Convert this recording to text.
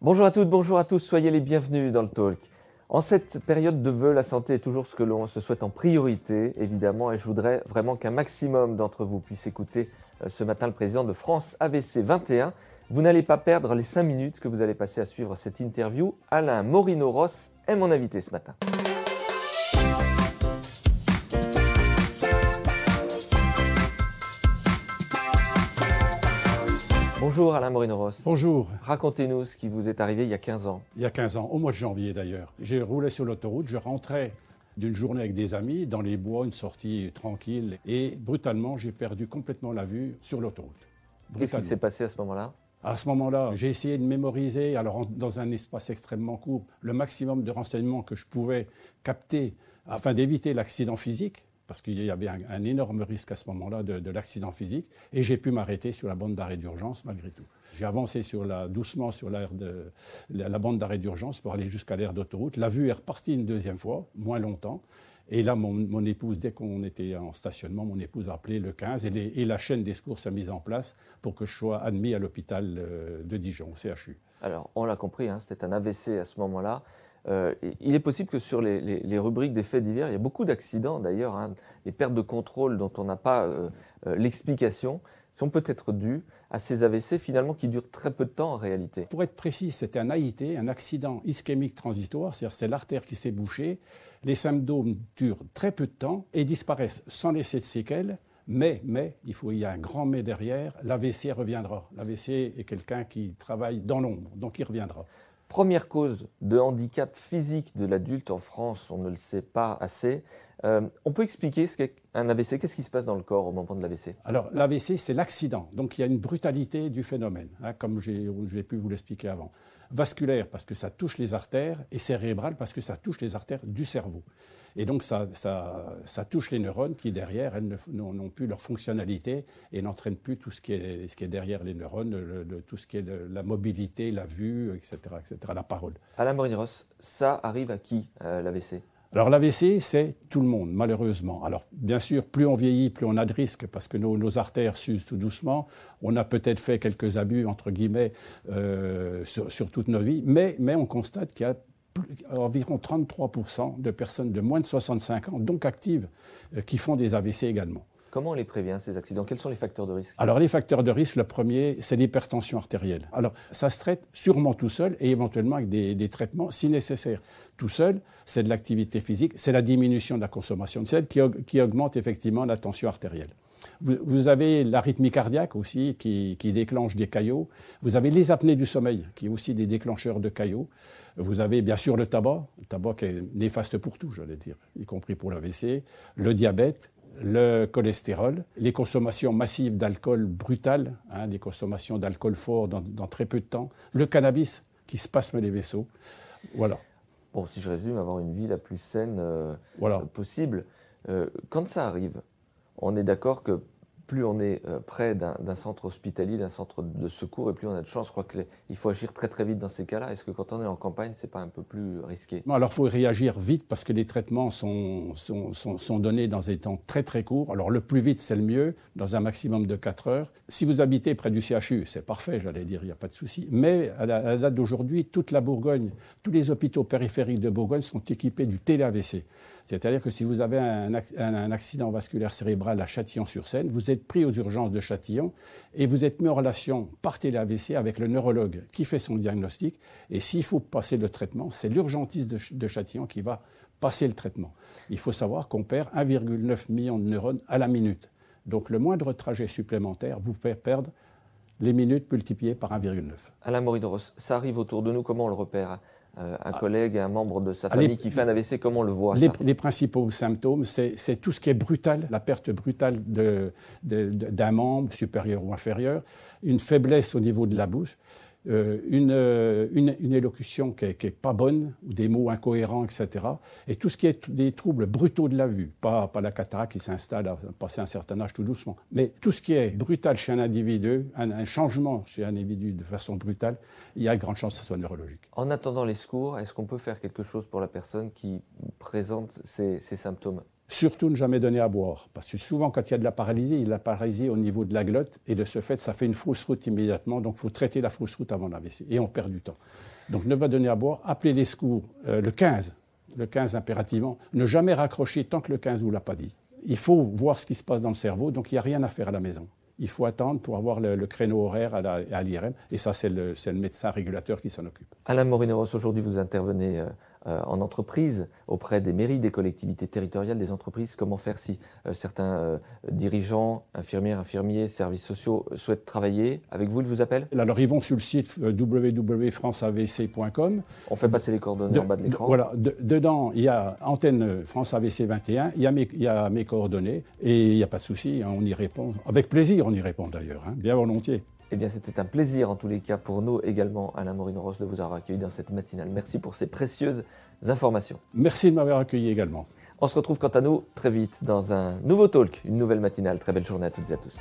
Bonjour à toutes, bonjour à tous, soyez les bienvenus dans le talk. En cette période de vœux, la santé est toujours ce que l'on se souhaite en priorité, évidemment, et je voudrais vraiment qu'un maximum d'entre vous puisse écouter euh, ce matin le président de France AVC 21. Vous n'allez pas perdre les 5 minutes que vous allez passer à suivre cette interview. Alain Morino-Ross est mon invité ce matin. Bonjour Alain Morino-Ross. Bonjour. Racontez-nous ce qui vous est arrivé il y a 15 ans. Il y a 15 ans, au mois de janvier d'ailleurs. J'ai roulé sur l'autoroute, je rentrais d'une journée avec des amis dans les bois, une sortie tranquille, et brutalement, j'ai perdu complètement la vue sur l'autoroute. Qu'est-ce qui s'est passé à ce moment-là? À ce moment-là, j'ai essayé de mémoriser, alors dans un espace extrêmement court, le maximum de renseignements que je pouvais capter afin d'éviter l'accident physique parce qu'il y avait un, énorme risque à ce moment-là de, l'accident physique, et j'ai pu m'arrêter sur la bande d'arrêt d'urgence malgré tout. J'ai avancé doucement sur la, la bande d'arrêt d'urgence pour aller jusqu'à l'aire d'autoroute. La vue est repartie une deuxième fois, moins longtemps. Et là, mon, épouse, dès qu'on était en stationnement, mon épouse a appelé le 15 et, la chaîne des secours s'est mise en place pour que je sois admis à l'hôpital euh, de Dijon, au CHU. Alors, on l'a compris, hein, c'était un AVC à ce moment-là. Euh, il est possible que sur les, rubriques des faits divers, il y a beaucoup d'accidents d'ailleurs, hein, les pertes de contrôle dont on n'a pas euh, euh, l'explication sont peut-être dues à ces AVC finalement qui durent très peu de temps en réalité. Pour être précis, c'était un AIT, un accident ischémique transitoire, c'est-à-dire c'est l'artère qui s'est bouchée. Les symptômes durent très peu de temps et disparaissent sans laisser de séquelles. Mais, mais, il, faut, il y a un grand mais derrière, l'AVC reviendra. L'AVC est quelqu'un qui travaille dans l'ombre, donc il reviendra. Première cause de handicap physique de l'adulte en France, on ne le sait pas assez. Euh, on peut expliquer ce qu'est un AVC Qu'est-ce qui se passe dans le corps au moment de l'AVC Alors, l'AVC, c'est l'accident. Donc, il y a une brutalité du phénomène, hein, comme j'ai pu vous l'expliquer avant. Vasculaire, parce que ça touche les artères, et cérébral, parce que ça touche les artères du cerveau. Et donc, ça, ça, touche les neurones qui, derrière, elles n'ont plus leur fonctionnalité et n'entraînent plus tout ce qui est, ce qui est derrière les neurones, tout ce qui est la mobilité, la vue, etc., etc., la parole. Alain Morineros, ça arrive à qui, euh, l'AVC alors l'AVC, c'est tout le monde, malheureusement. Alors bien sûr, plus on vieillit, plus on a de risques parce que nos, artères s'usent tout doucement. On a peut-être fait quelques abus, entre guillemets, euh, sur, sur, toute nos vies, mais, on constate qu'il y a environ 33% de personnes de moins de 65 ans, donc actives, euh, qui font des AVC également. Comment on les prévient, ces accidents? Quels sont les facteurs de risque? Alors, les facteurs de risque, le premier, c'est l'hypertension artérielle. Alors, ça se traite sûrement tout seul et éventuellement avec des, traitements si nécessaire. Tout seul, c'est de l'activité physique, c'est la diminution de la consommation de sel qui, qui augmente effectivement la tension artérielle. Vous, avez l'arythmie cardiaque aussi qui, déclenche des caillots. Vous avez les apnées du sommeil qui est aussi des déclencheurs de caillots. Vous avez bien sûr le tabac, le tabac qui est néfaste pour tout, j'allais dire, y compris pour l'AVC, le diabète, le cholestérol, les consommations massives d'alcool brutal, hein, des consommations d'alcool fort dans, très peu de temps, le cannabis qui spasme les vaisseaux. Voilà. Bon, si je résume, avoir une vie la plus saine euh, possible. Euh, quand ça arrive, on est d'accord que plus on est euh, près d'un centre hospitalier, d'un centre de secours, et plus on a de chance. Je crois qu'il faut agir très très vite dans ces cas-là. Est-ce que quand on est en campagne, c'est pas un peu plus risqué? Alors il faut réagir vite parce que les traitements sont, sont, sont, donnés dans des temps très très courts. Alors le plus vite, c'est le mieux, dans un maximum de 4 heures. Si vous habitez près du CHU, c'est parfait, j'allais dire, il n'y a pas de souci. Mais à la, date d'aujourd'hui, toute la Bourgogne, tous les hôpitaux périphériques de Bourgogne sont équipés du télé-AVC. C'est-à-dire que si vous avez un, un accident vasculaire cérébral à Châtillon-sur-Seine, vous êtes pris aux urgences de Châtillon et vous êtes mis en relation par télé-AVC avec le neurologue qui fait son diagnostic. Et s'il faut passer le traitement, c'est l'urgentiste de, Châtillon qui va passer le traitement. Il faut savoir qu'on perd 1,9 million de neurones à la minute. Donc le moindre trajet supplémentaire vous fait perdre les minutes multipliées par 1,9. Alain Moridoros, ça arrive autour de nous, comment on le repère? Un collègue, un membre de sa famille qui fait un AVC, comment on le voit les, les, principaux symptômes, c'est tout ce qui est brutal, la perte brutale d'un membre supérieur ou inférieur, une faiblesse au niveau de la bouche, euh, euh, une, une, élocution qui n'est pas bonne, ou des mots incohérents, etc. Et tout ce qui est des troubles brutaux de la vue, pas, pas la cataracte qui s'installe à passer un certain âge tout doucement, mais tout ce qui est brutal chez un individu, un, changement chez un individu de façon brutale, il y a grande chance que ce soit neurologique. En attendant les secours, est-ce qu'on peut faire quelque chose pour la personne qui présente ces symptômes? Surtout ne jamais donner à boire, parce que souvent quand il y a de la paralysie, il y a la paralysie au niveau de la glotte, et de ce fait, ça fait une fausse route immédiatement, donc il faut traiter la fausse route avant l'AVC, et on perd du temps. Donc ne pas donner à boire, appeler les secours euh, le 15, le 15 impérativement, ne jamais raccrocher tant que le 15 ne vous l'a pas dit. Il faut voir ce qui se passe dans le cerveau, donc il n'y a rien à faire à la maison il faut attendre pour avoir le, créneau horaire à l'IRM. Et ça, c'est le, médecin régulateur qui s'en occupe. Alain Morineros, aujourd'hui, vous intervenez euh, en entreprise, auprès des mairies, des collectivités territoriales, des entreprises. Comment faire si euh, certains euh, dirigeants, infirmières, infirmiers, services sociaux souhaitent travailler Avec vous, ils vous appellent? Alors, ils vont sur le site www.franceavc.com. On fait passer les coordonnées en bas de l'écran. Voilà, dedans, il y a antenne France AVC 21, il y a mes, il y a mes coordonnées, et il n'y a pas de souci, hein, on y répond. Avec plaisir, on y répond d'ailleurs, hein, bien volontiers. Eh bien, c'était un plaisir en tous les cas pour nous également, Alain Morino-Ross, de vous avoir accueilli dans cette matinale. Merci pour ces précieuses informations. Merci de m'avoir accueilli également. On se retrouve quant à nous très vite dans un nouveau talk, une nouvelle matinale. Très belle journée à toutes et à tous.